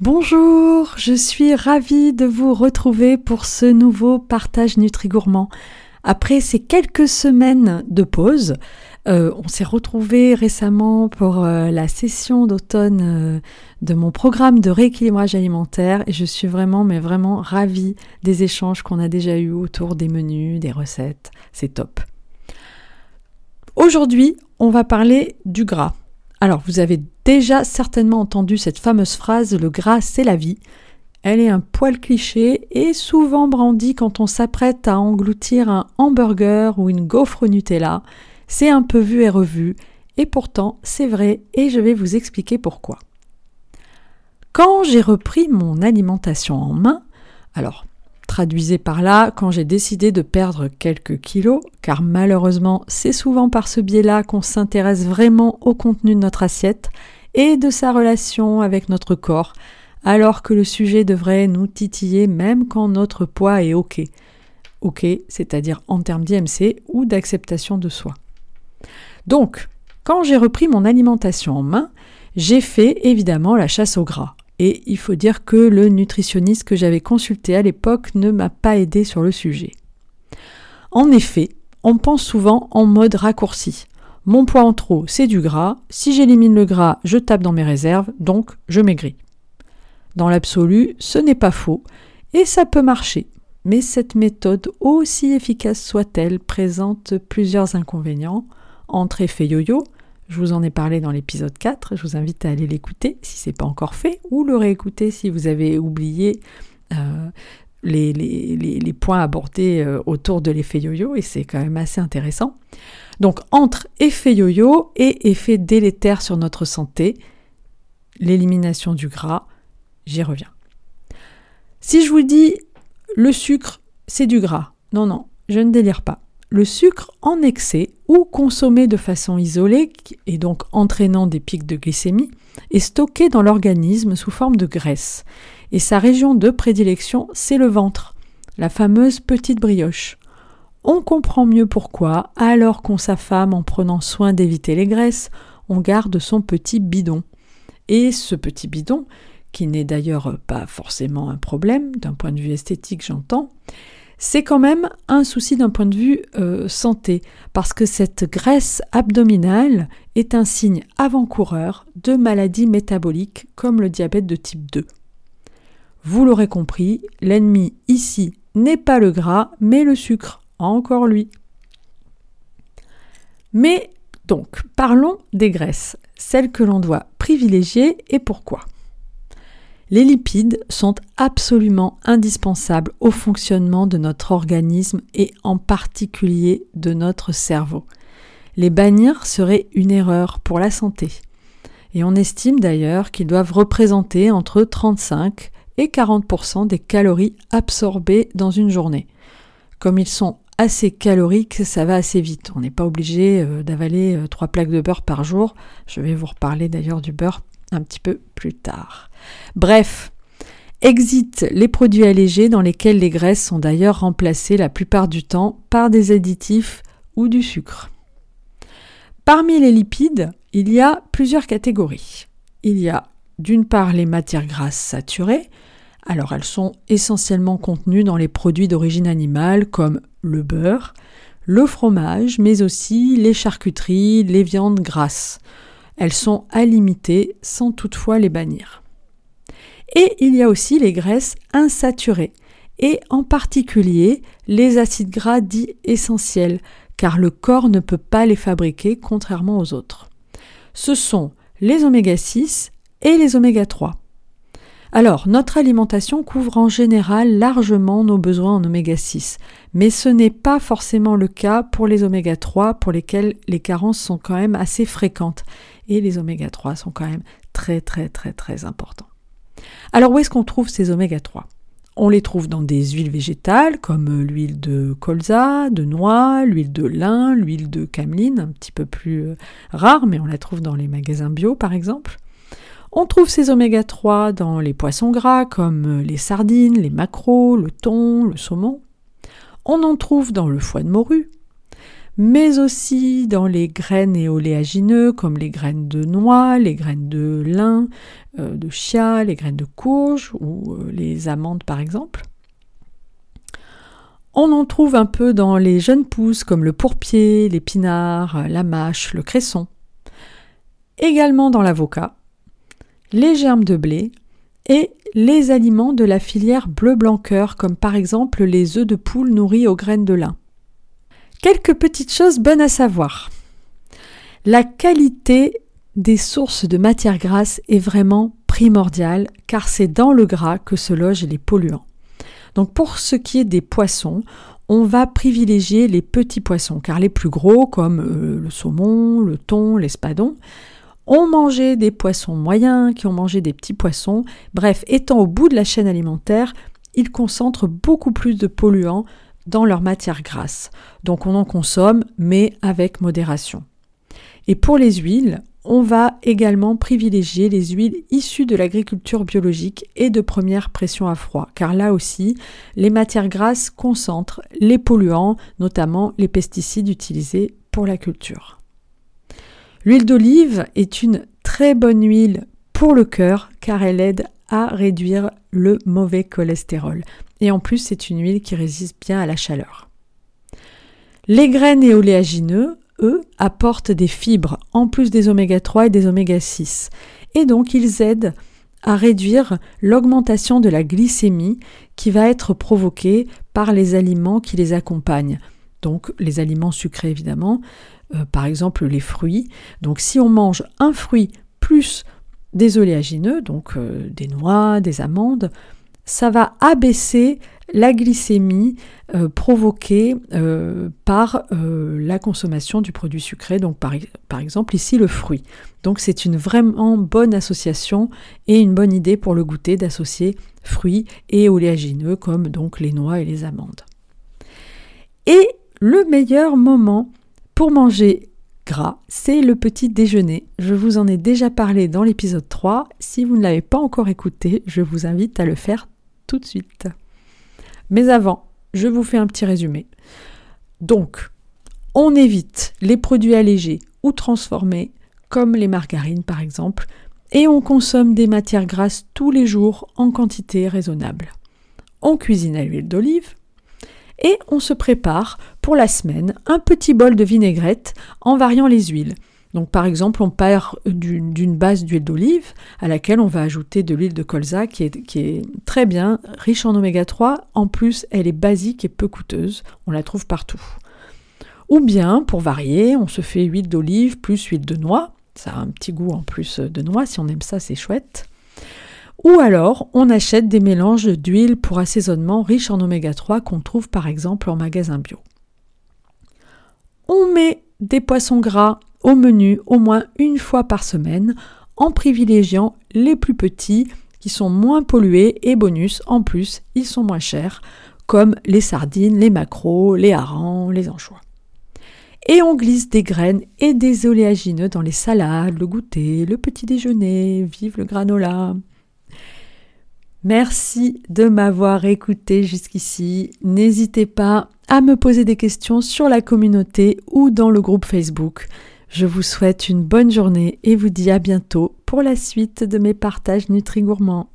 Bonjour, je suis ravie de vous retrouver pour ce nouveau partage Nutri-Gourmand. Après ces quelques semaines de pause, euh, on s'est retrouvé récemment pour euh, la session d'automne euh, de mon programme de rééquilibrage alimentaire et je suis vraiment, mais vraiment ravie des échanges qu'on a déjà eus autour des menus, des recettes. C'est top. Aujourd'hui, on va parler du gras. Alors, vous avez déjà certainement entendu cette fameuse phrase Le gras, c'est la vie. Elle est un poil cliché et souvent brandie quand on s'apprête à engloutir un hamburger ou une gaufre Nutella. C'est un peu vu et revu, et pourtant c'est vrai et je vais vous expliquer pourquoi. Quand j'ai repris mon alimentation en main, alors traduisez par là quand j'ai décidé de perdre quelques kilos, car malheureusement c'est souvent par ce biais-là qu'on s'intéresse vraiment au contenu de notre assiette et de sa relation avec notre corps, alors que le sujet devrait nous titiller même quand notre poids est OK. OK, c'est-à-dire en termes d'IMC ou d'acceptation de soi. Donc, quand j'ai repris mon alimentation en main, j'ai fait évidemment la chasse au gras. Et il faut dire que le nutritionniste que j'avais consulté à l'époque ne m'a pas aidé sur le sujet. En effet, on pense souvent en mode raccourci. Mon poids en trop, c'est du gras. Si j'élimine le gras, je tape dans mes réserves, donc je maigris. Dans l'absolu, ce n'est pas faux, et ça peut marcher. Mais cette méthode, aussi efficace soit-elle, présente plusieurs inconvénients, entre effet yo-yo, je vous en ai parlé dans l'épisode 4, je vous invite à aller l'écouter si ce n'est pas encore fait, ou le réécouter si vous avez oublié euh, les, points abordés euh, autour de l'effet yo-yo, et c'est quand même assez intéressant. Donc entre effet yo-yo et effet délétère sur notre santé, l'élimination du gras, j'y reviens. Si je vous dis le sucre, c'est du gras, non, non, je ne délire pas le sucre en excès ou consommé de façon isolée et donc entraînant des pics de glycémie est stocké dans l'organisme sous forme de graisse. Et sa région de prédilection, c'est le ventre, la fameuse petite brioche. On comprend mieux pourquoi, alors qu'on s'affame en prenant soin d'éviter les graisses, on garde son petit bidon. Et ce petit bidon, qui n'est d'ailleurs pas forcément un problème, d'un point de vue esthétique j'entends, c'est quand même un souci d'un point de vue euh, santé, parce que cette graisse abdominale est un signe avant-coureur de maladies métaboliques comme le diabète de type 2. Vous l'aurez compris, l'ennemi ici n'est pas le gras, mais le sucre, encore lui. Mais donc, parlons des graisses, celles que l'on doit privilégier et pourquoi. Les lipides sont absolument indispensables au fonctionnement de notre organisme et en particulier de notre cerveau. Les bannir serait une erreur pour la santé. Et on estime d'ailleurs qu'ils doivent représenter entre 35 et 40% des calories absorbées dans une journée. Comme ils sont assez caloriques, ça va assez vite. On n'est pas obligé euh, d'avaler 3 euh, plaques de beurre par jour. Je vais vous reparler d'ailleurs du beurre un petit peu plus tard. Bref, exit les produits allégés dans lesquels les graisses sont d'ailleurs remplacées la plupart du temps par des additifs ou du sucre. Parmi les lipides, il y a plusieurs catégories. Il y a d'une part les matières grasses saturées, alors elles sont essentiellement contenues dans les produits d'origine animale comme le beurre, le fromage, mais aussi les charcuteries, les viandes grasses. Elles sont à limiter sans toutefois les bannir. Et il y a aussi les graisses insaturées, et en particulier les acides gras dits essentiels, car le corps ne peut pas les fabriquer contrairement aux autres. Ce sont les oméga 6 et les oméga 3. Alors, notre alimentation couvre en général largement nos besoins en oméga 6, mais ce n'est pas forcément le cas pour les oméga 3 pour lesquels les carences sont quand même assez fréquentes et les oméga 3 sont quand même très très très très importants. Alors où est-ce qu'on trouve ces oméga 3 on les trouve dans des huiles végétales comme l'huile de colza, de noix, l'huile de lin, l'huile de cameline, un petit peu plus euh, rare, mais on la trouve dans les magasins bio par exemple. On trouve ces oméga 3 dans les poissons gras comme les sardines, les maquereaux, le thon, le saumon. On en trouve dans le foie de morue. mais aussi dans les graines et oléagineux comme les graines de noix, les graines de lin, euh, de chia, les graines de courge ou euh, les amandes par exemple. On en trouve un peu dans les jeunes pousses comme le pourpier, l'épinard, la mâche, le cresson. Également dans l'avocat, les germes de blé et les aliments de la filière bleu-blanc-cœur comme par exemple les œufs de poule nourris aux graines de lin. Quelques petites choses bonnes à savoir. La qualité des sources de matières grasses est vraiment primordiale car c'est dans le gras que se logent les polluants. Donc pour ce qui est des poissons, on va privilégier les petits poissons car les plus gros comme euh, le saumon, le thon, l'espadon ont mangé des poissons moyens, qui ont mangé des petits poissons. Bref, étant au bout de la chaîne alimentaire, ils concentrent beaucoup plus de polluants dans leur matière grasse. Donc on en consomme, mais avec modération. Et pour les huiles, on va également privilégier les huiles issues de l'agriculture biologique et de première pression à froid, car là aussi, les matières grasses concentrent les polluants, notamment les pesticides utilisés pour la culture. L'huile d'olive est une très bonne huile pour le cœur car elle aide à réduire le mauvais cholestérol. Et en plus, c'est une huile qui résiste bien à la chaleur. Les graines et oléagineux, eux, apportent des fibres en plus des oméga 3 et des oméga 6. Et donc, ils aident à réduire l'augmentation de la glycémie qui va être provoquée par les aliments qui les accompagnent. Donc les aliments sucrés évidemment, euh, par exemple les fruits. Donc si on mange un fruit plus des oléagineux, donc euh, des noix, des amandes, ça va abaisser la glycémie euh, provoquée par la consommation du produit sucré, donc par, par exemple ici le fruit. Donc c'est une vraiment bonne association et une bonne idée pour le goûter d'associer fruits et oléagineux comme donc les noix et les amandes. Et le meilleur moment pour manger gras, c'est le petit déjeuner. Je vous en ai déjà parlé dans l'épisode 3. Si vous ne l'avez pas encore écouté, je vous invite à le faire tout de suite. Mais avant, je vous fais un petit résumé. Donc, on évite les produits allégés ou transformés, comme les margarines par exemple, et on consomme des matières grasses tous les jours en quantité raisonnable. On cuisine à l'huile d'olive et on se prépare pour la semaine un petit bol de vinaigrette en variant les huiles. Donc par exemple, on part d'une base d'huile d'olive à laquelle on va ajouter de l'huile de colza qui est, très bien, riche en oméga 3. En plus, elle est basique et peu coûteuse. On la trouve partout. Ou bien, pour varier, on se fait huile d'olive plus huile de noix. Ça a un petit goût en plus de noix. Si on aime ça, c'est chouette. Ou alors, on achète des mélanges d'huile pour assaisonnement riches en oméga 3 qu'on trouve par exemple en magasin bio. On met des poissons gras au menu au moins une fois par semaine en privilégiant les plus petits qui sont moins pollués et bonus en plus ils sont moins chers comme les sardines, les maquereaux, les harengs, les anchois. Et on glisse des graines et des oléagineux dans les salades, le goûter, le petit déjeuner, vive le granola. Merci de m'avoir écouté jusqu'ici. N'hésitez pas à me poser des questions sur la communauté ou dans le groupe Facebook. Je vous souhaite une bonne journée et vous dis à bientôt pour la suite de mes partages Nutri Gourmands.